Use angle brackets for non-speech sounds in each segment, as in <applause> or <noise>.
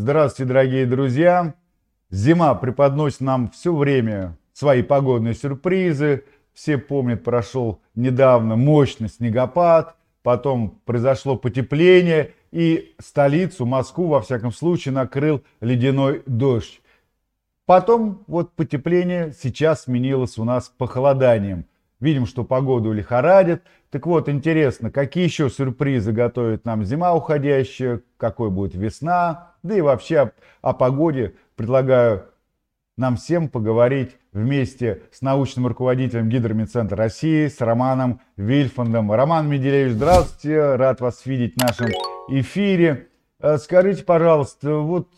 Здравствуйте, дорогие друзья! Зима преподносит нам все время свои погодные сюрпризы. Все помнят, прошел недавно мощный снегопад, потом произошло потепление, и столицу, Москву, во всяком случае, накрыл ледяной дождь. Потом вот потепление сейчас сменилось у нас похолоданием. Видим, что погоду лихорадит. Так вот, интересно, какие еще сюрпризы готовит нам зима уходящая, какой будет весна, да и вообще о, погоде предлагаю нам всем поговорить вместе с научным руководителем Гидромедцентра России, с Романом Вильфандом. Роман Меделевич, здравствуйте, рад вас видеть в нашем эфире. Э, скажите, пожалуйста, вот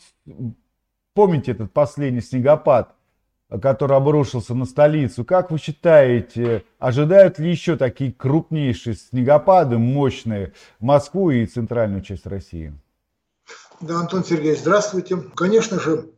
помните этот последний снегопад, который обрушился на столицу. Как вы считаете, ожидают ли еще такие крупнейшие снегопады, мощные, Москву и центральную часть России? Да, Антон Сергеевич, здравствуйте. Конечно же,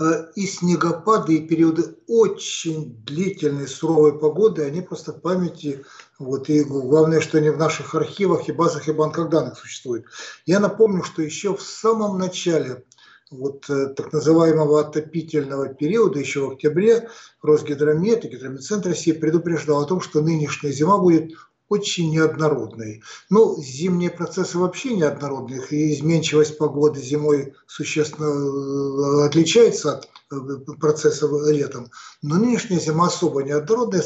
э, и снегопады, и периоды очень длительной суровой погоды, они просто в памяти, вот, и главное, что они в наших архивах и базах и банках данных существуют. Я напомню, что еще в самом начале вот э, так называемого отопительного периода, еще в октябре, Росгидромет и Гидрометцентр России предупреждал о том, что нынешняя зима будет очень неоднородной. Ну, зимние процессы вообще неоднородные, и изменчивость погоды зимой существенно э, отличается от э, процессов летом. Но нынешняя зима особо неоднородная,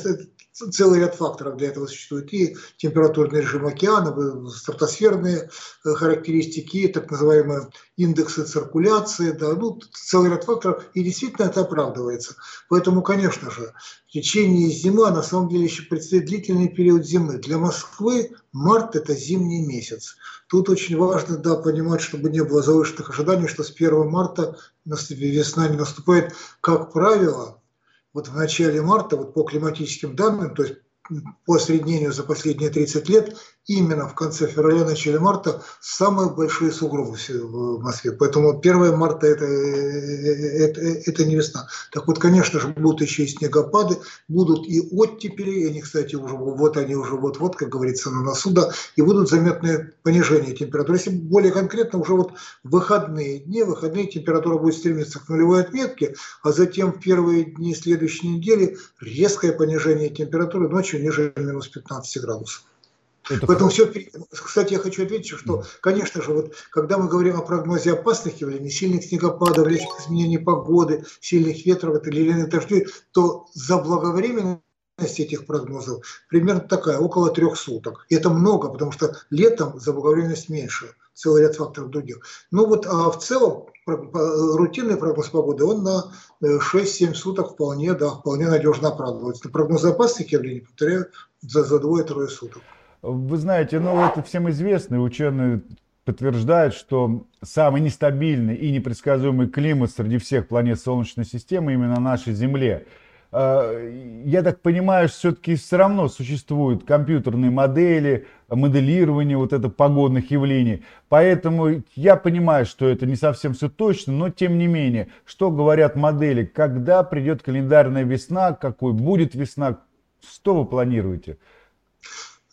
целый ряд факторов для этого существует. И температурный режим океана, стратосферные э, характеристики, так называемые индексы циркуляции, да, ну, целый ряд факторов, и действительно это оправдывается. Поэтому, конечно же, в течение зимы, а на самом деле еще предстоит длительный период зимы. Для Москвы март – это зимний месяц. Тут очень важно да, понимать, чтобы не было завышенных ожиданий, что с 1 марта весна не наступает. Как правило, вот в начале марта, вот по климатическим данным, то есть по среднению за последние 30 лет, именно в конце февраля, начале марта самые большие сугробы в Москве. Поэтому 1 марта это, это, это не весна. Так вот, конечно же, будут еще и снегопады, будут и оттепели, они, кстати, уже вот они уже вот-вот, как говорится, на носу, да, и будут заметные понижения температуры. Если более конкретно, уже вот выходные дни, выходные температура будет стремиться к нулевой отметке, а затем в первые дни следующей недели резкое понижение температуры ночью ниже минус 15 градусов. Это Поэтому все, кстати, я хочу ответить, что, конечно же, вот когда мы говорим о прогнозе опасных явлений, сильных снегопадов, резких изменений погоды, сильных ветров или дождей, то заблаговременность этих прогнозов примерно такая, около трех суток. И это много, потому что летом заблаговременность меньше, целый ряд факторов других. Ну вот, а в целом рутинный прогноз погоды, он на 6-7 суток вполне, да, вполне надежно оправдывается. Прогнозы опасных явлений, повторяю, за, за двое-трое суток. Вы знаете, ну это всем известно, ученые подтверждают, что самый нестабильный и непредсказуемый климат среди всех планет Солнечной системы именно на нашей Земле. А, я так понимаю, что все-таки все равно существуют компьютерные модели, моделирование вот это погодных явлений. Поэтому я понимаю, что это не совсем все точно, но тем не менее, что говорят модели, когда придет календарная весна, какой будет весна, что вы планируете?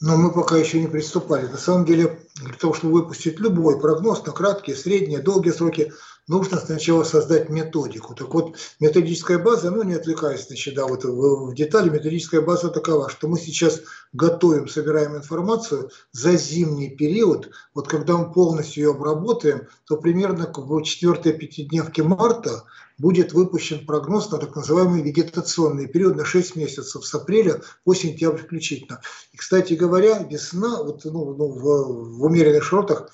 Но мы пока еще не приступали. На самом деле, для того, чтобы выпустить любой прогноз на краткие, средние, долгие сроки, нужно сначала создать методику. Так вот, методическая база, ну не отвлекаясь значит, да, вот в, в детали, методическая база такова, что мы сейчас готовим, собираем информацию за зимний период. Вот когда мы полностью ее обработаем, то примерно в четвертой пятидневке марта будет выпущен прогноз на так называемый вегетационный период на 6 месяцев с апреля по сентябрь включительно. И, кстати говоря, весна вот, ну, ну, в, в умеренных широтах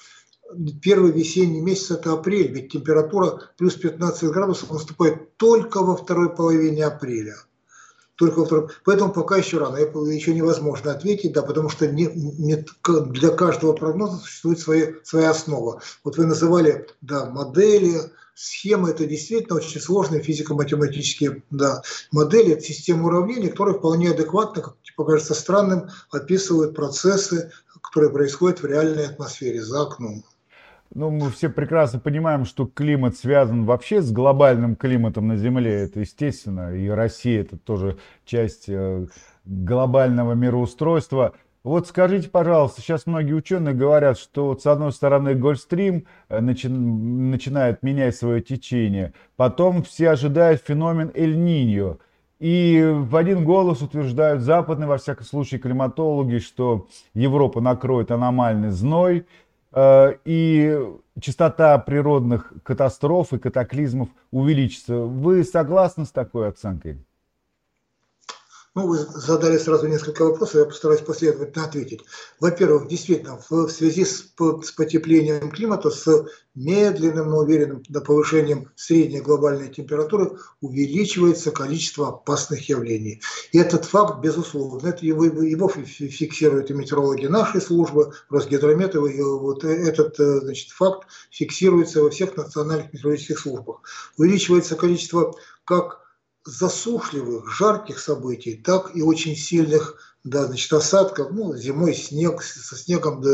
первый весенний месяц это апрель, ведь температура плюс 15 градусов наступает только во второй половине апреля. Только во второй... Поэтому пока еще рано, еще невозможно ответить, да, потому что не, не, для каждого прогноза существует своя, своя основа. Вот вы называли да, модели, схемы, это действительно очень сложные физико-математические да, модели, системы уравнений, которые вполне адекватно, как покажется странным, описывают процессы, которые происходят в реальной атмосфере за окном. Ну, мы все прекрасно понимаем, что климат связан вообще с глобальным климатом на Земле. Это естественно. И Россия это тоже часть э, глобального мироустройства. Вот скажите, пожалуйста, сейчас многие ученые говорят, что вот с одной стороны Гольфстрим э, начи начинает менять свое течение, потом все ожидают феномен Эль-Ниньо. И в один голос утверждают западные, во всяком случае, климатологи, что Европа накроет аномальный зной, и частота природных катастроф и катаклизмов увеличится. Вы согласны с такой оценкой? Ну, вы задали сразу несколько вопросов, я постараюсь последовательно ответить. Во-первых, действительно, в связи с, потеплением климата, с медленным, но уверенным повышением средней глобальной температуры увеличивается количество опасных явлений. И этот факт, безусловно, это его, его фиксируют и метеорологи нашей службы, Росгидромет, и вот этот э, значит, факт фиксируется во всех национальных метеорологических службах. Увеличивается количество как засушливых, жарких событий, так и очень сильных да, значит, осадков, ну, зимой снег, со снегом, да,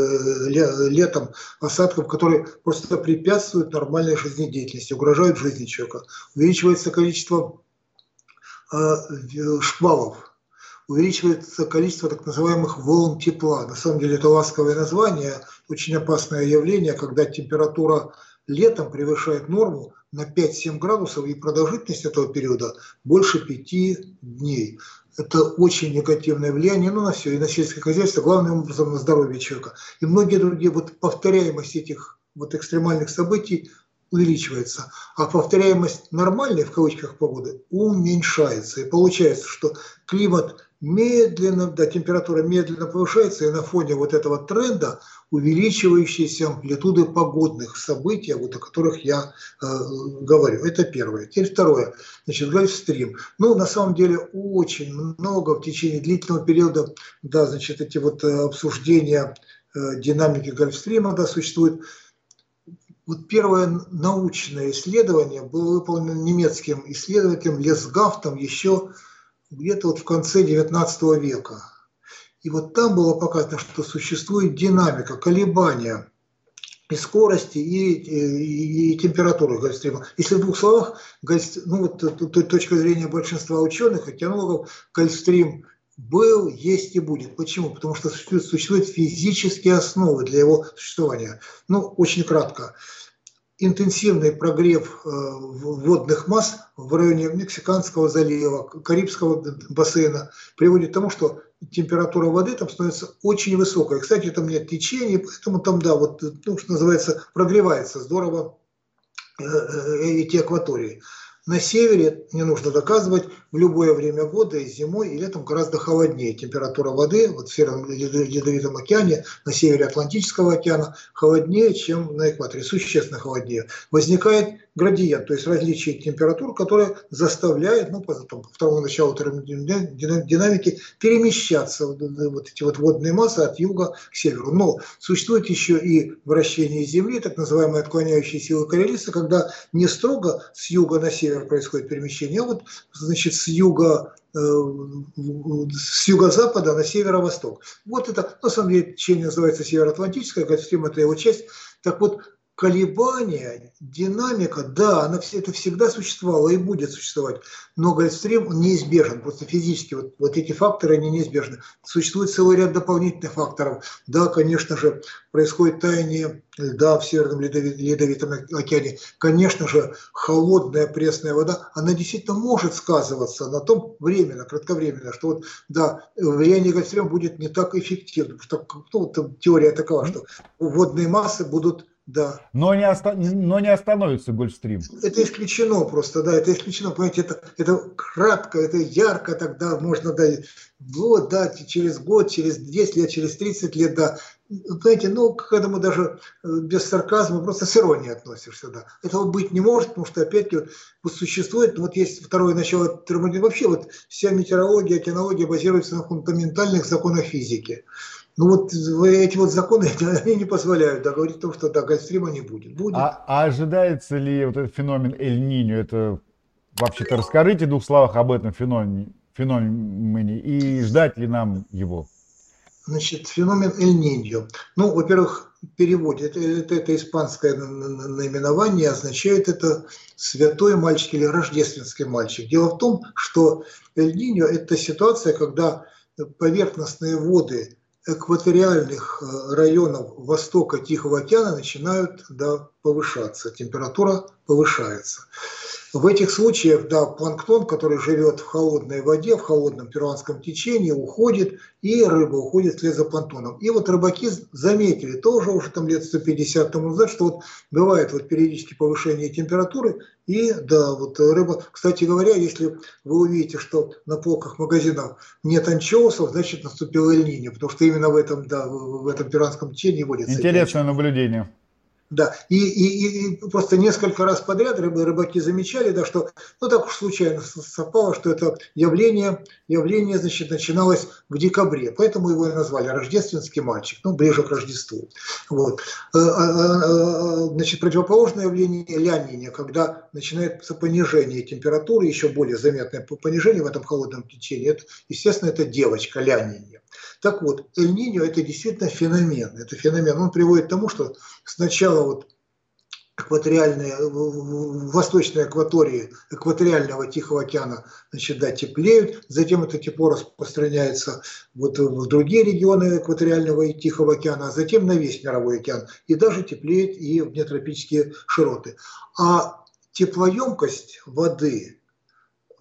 летом осадков, которые просто препятствуют нормальной жизнедеятельности, угрожают жизни человека. Увеличивается количество э, шквалов, увеличивается количество так называемых волн тепла. На самом деле это ласковое название, очень опасное явление, когда температура летом превышает норму на 5-7 градусов и продолжительность этого периода больше 5 дней. Это очень негативное влияние ну, на все, и на сельское хозяйство, главным образом на здоровье человека. И многие другие, вот повторяемость этих вот экстремальных событий увеличивается, а повторяемость нормальной, в кавычках, погоды уменьшается. И получается, что климат медленно, да, температура медленно повышается, и на фоне вот этого тренда увеличивающейся амплитуды погодных событий, вот о которых я э, говорю. Это первое. Теперь второе. Значит, Гольфстрим. Ну, на самом деле, очень много в течение длительного периода, да, значит, эти вот э, обсуждения э, динамики Гольфстрима, да, существуют. Вот первое научное исследование было выполнено немецким исследователем Лесгафтом еще где-то вот в конце XIX века. И вот там было показано, что существует динамика, колебания и скорости, и, и, и температуры гольфстрима. Если в двух словах, гольф, ну вот точка зрения большинства ученых, океанологов, гольфстрим был, есть и будет. Почему? Потому что существуют физические основы для его существования. Ну, очень кратко интенсивный прогрев э, водных масс в районе Мексиканского залива, Карибского бассейна приводит к тому, что температура воды там становится очень высокой. Кстати, там нет течения, поэтому там, да, вот, ну, что называется, прогревается здорово э, э, эти акватории. На севере, не нужно доказывать, в любое время года, и зимой, и летом гораздо холоднее. Температура воды вот в Северном Ледовитом океане, на севере Атлантического океана холоднее, чем на экваторе, существенно холоднее. Возникает градиент, то есть различие температур, которое заставляет, ну, по, там, по второму началу динамики перемещаться вот эти вот водные массы от юга к северу. Но существует еще и вращение Земли, так называемые отклоняющие силы Королиса, когда не строго с юга на север происходит перемещение, вот, значит, с юга э, с юго-запада на северо-восток. Вот это, на самом деле, течение называется Североатлантическое, Гольфстрим – это его часть. Так вот, колебания, динамика, да, она, это всегда существовала и будет существовать, но Гольфстрим неизбежен, просто физически вот, вот эти факторы, они неизбежны. Существует целый ряд дополнительных факторов. Да, конечно же, происходит таяние льда в Северном Ледовитом океане. Конечно же, холодная пресная вода, она действительно может сказываться на том временно, кратковременно, что вот, да, влияние Гольфстрима будет не так эффективно, потому что ну, теория такова, что водные массы будут да. Но не, оста... но не остановится Гольфстрим. Это исключено просто, да, это исключено. Понимаете, это, это кратко, это ярко тогда можно, да, вот, да, через год, через 10 лет, через 30 лет, да. Понимаете, ну, к этому даже э, без сарказма, просто с иронией относишься, да. Этого быть не может, потому что, опять-таки, вот, вот существует, вот есть второе начало термодинамики, вообще вот вся метеорология, океанология базируется на фундаментальных законах физики. Ну вот эти вот законы <laughs> они не позволяют да, говорить о том, что да, гольфстрима не будет. будет. А, а ожидается ли вот этот феномен Эль-Ниньо? Это вообще-то расскажите в двух словах об этом феномене, феномене и ждать ли нам его? Значит, феномен Эль-Ниньо. Ну, во-первых, в переводе, это, это, это испанское наименование, означает это святой мальчик или рождественский мальчик. Дело в том, что Эль-Ниньо – это ситуация, когда поверхностные воды экваториальных э, районов востока Тихого океана начинают да, повышаться, температура повышается. В этих случаях, да, планктон, который живет в холодной воде, в холодном перуанском течении, уходит, и рыба уходит вслед за планктоном. И вот рыбаки заметили тоже уже там лет 150 тому назад, что вот бывает вот периодически повышение температуры, и да, вот рыба, кстати говоря, если вы увидите, что на полках магазинов нет анчоусов, значит наступил эль потому что именно в этом, да, в этом перуанском течении водится. Интересное наблюдение. Да, и, и, и просто несколько раз подряд рыбы, рыбаки замечали, да, что ну так уж случайно совпало, что это явление, явление значит, начиналось в декабре, поэтому его и назвали рождественский мальчик, ну ближе к Рождеству. Вот. Э, а, а, значит, противоположное явление лянине, когда начинается понижение температуры, еще более заметное понижение в этом холодном течении, это, естественно, это девочка лянине. Так вот, Эль-Ниньо это действительно феномен. Это феномен. Он приводит к тому, что сначала вот экваториальные, в восточной акватории экваториального Тихого океана значит, да, теплеют, затем это тепло распространяется вот в другие регионы экваториального и Тихого океана, а затем на весь мировой океан, и даже теплеет и в нетропические широты. А теплоемкость воды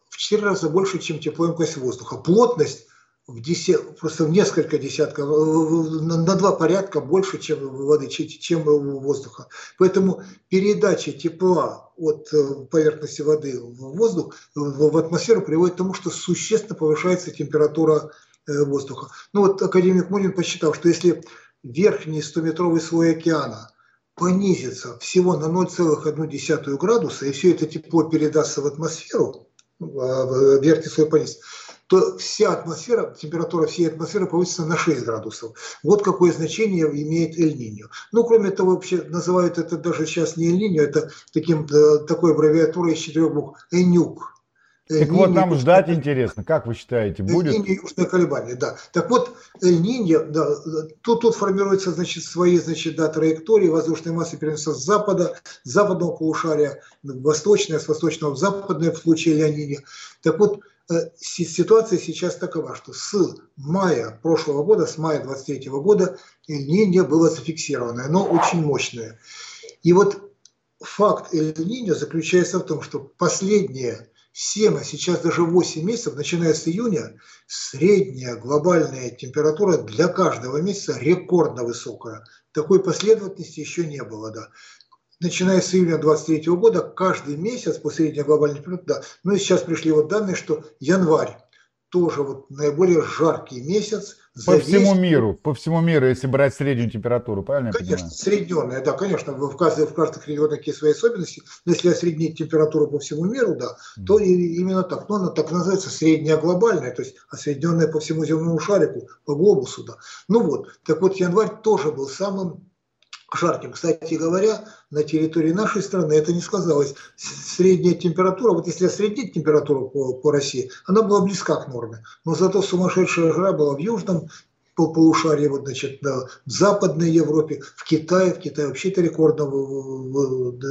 в 4 раза больше, чем теплоемкость воздуха. Плотность в десят, просто в несколько десятков, на два порядка больше, чем воды, чем воздуха. Поэтому передача тепла от э, поверхности воды в воздух, в атмосферу приводит к тому, что существенно повышается температура э, воздуха. Ну вот академик Мунин посчитал, что если верхний 100-метровый слой океана понизится всего на 0,1 градуса, и все это тепло передастся в атмосферу, а, верхний слой понизится, то вся атмосфера, температура всей атмосферы повысится на 6 градусов. Вот какое значение имеет Эль-Ниньо. Ну, кроме того, вообще называют это даже сейчас не Эль-Ниньо, это таким, э, такой аббревиатурой из четырех букв Энюк. Так вот нам ждать интересно, как вы считаете, будет? Эль-Ниньо южное колебание, да. Так вот, Эль-Ниньо, да, тут, тут формируются, значит, свои, значит, да, траектории воздушной массы переносятся с запада, с западного полушария, восточное, с восточного в западное в случае Эль-Ниньо. Так вот, ситуация сейчас такова, что с мая прошлого года, с мая 23 года Эль-Ниньо было зафиксировано, оно очень мощное. И вот факт Эль-Ниньо заключается в том, что последние 7, а сейчас даже 8 месяцев, начиная с июня, средняя глобальная температура для каждого месяца рекордно высокая. Такой последовательности еще не было. Да начиная с июня 2023 года, каждый месяц по средней глобальной температуре, да, ну и сейчас пришли вот данные, что январь тоже вот наиболее жаркий месяц. По всему весь... миру, по всему миру, если брать среднюю температуру, правильно Конечно, средненная, да, конечно, в, каждой, в каждых регионах есть свои особенности, но если осреднить температуру по всему миру, да, mm. то и, именно так, но она так называется средняя глобальная, то есть осредненная по всему земному шарику, по глобусу, да. Ну вот, так вот январь тоже был самым жарким. Кстати говоря, на территории нашей страны это не сказалось. Средняя температура, вот если осреднить температуру по, по России, она была близка к норме. Но зато сумасшедшая жара была в южном по полушарии, вот, значит, да, в Западной Европе, в Китае, в Китае вообще-то рекордно,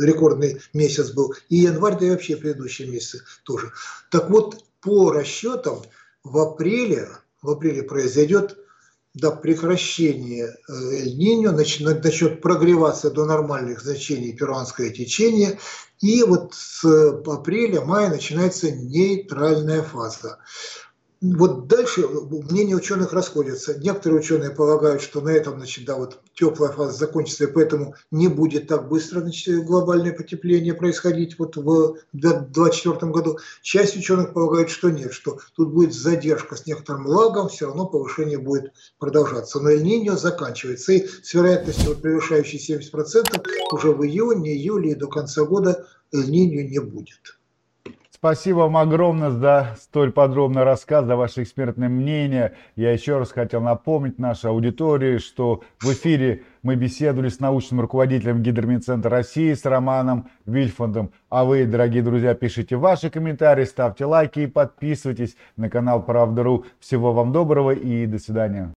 рекордный месяц был, и январь, да и вообще предыдущие месяцы тоже. Так вот, по расчетам, в апреле, в апреле произойдет до прекращения э, Эль-Ниньо начнет, прогреваться до нормальных значений перуанское течение, и вот с апреля-мая начинается нейтральная фаза. Вот дальше мнения ученых расходятся. Некоторые ученые полагают, что на этом значит, да, вот теплая фаза закончится, и поэтому не будет так быстро значит, глобальное потепление происходить вот в 2024 году. Часть ученых полагает, что нет, что тут будет задержка с некоторым лагом, все равно повышение будет продолжаться. Но Эль-Ниньо заканчивается, и с вероятностью вот, превышающей 70% уже в июне, июле и до конца года Эль-Ниньо не будет. Спасибо вам огромное за столь подробный рассказ, за ваше экспертное мнение. Я еще раз хотел напомнить нашей аудитории, что в эфире мы беседовали с научным руководителем Гидромедцентра России, с Романом Вильфандом. А вы, дорогие друзья, пишите ваши комментарии, ставьте лайки и подписывайтесь на канал Правда.ру. Всего вам доброго и до свидания.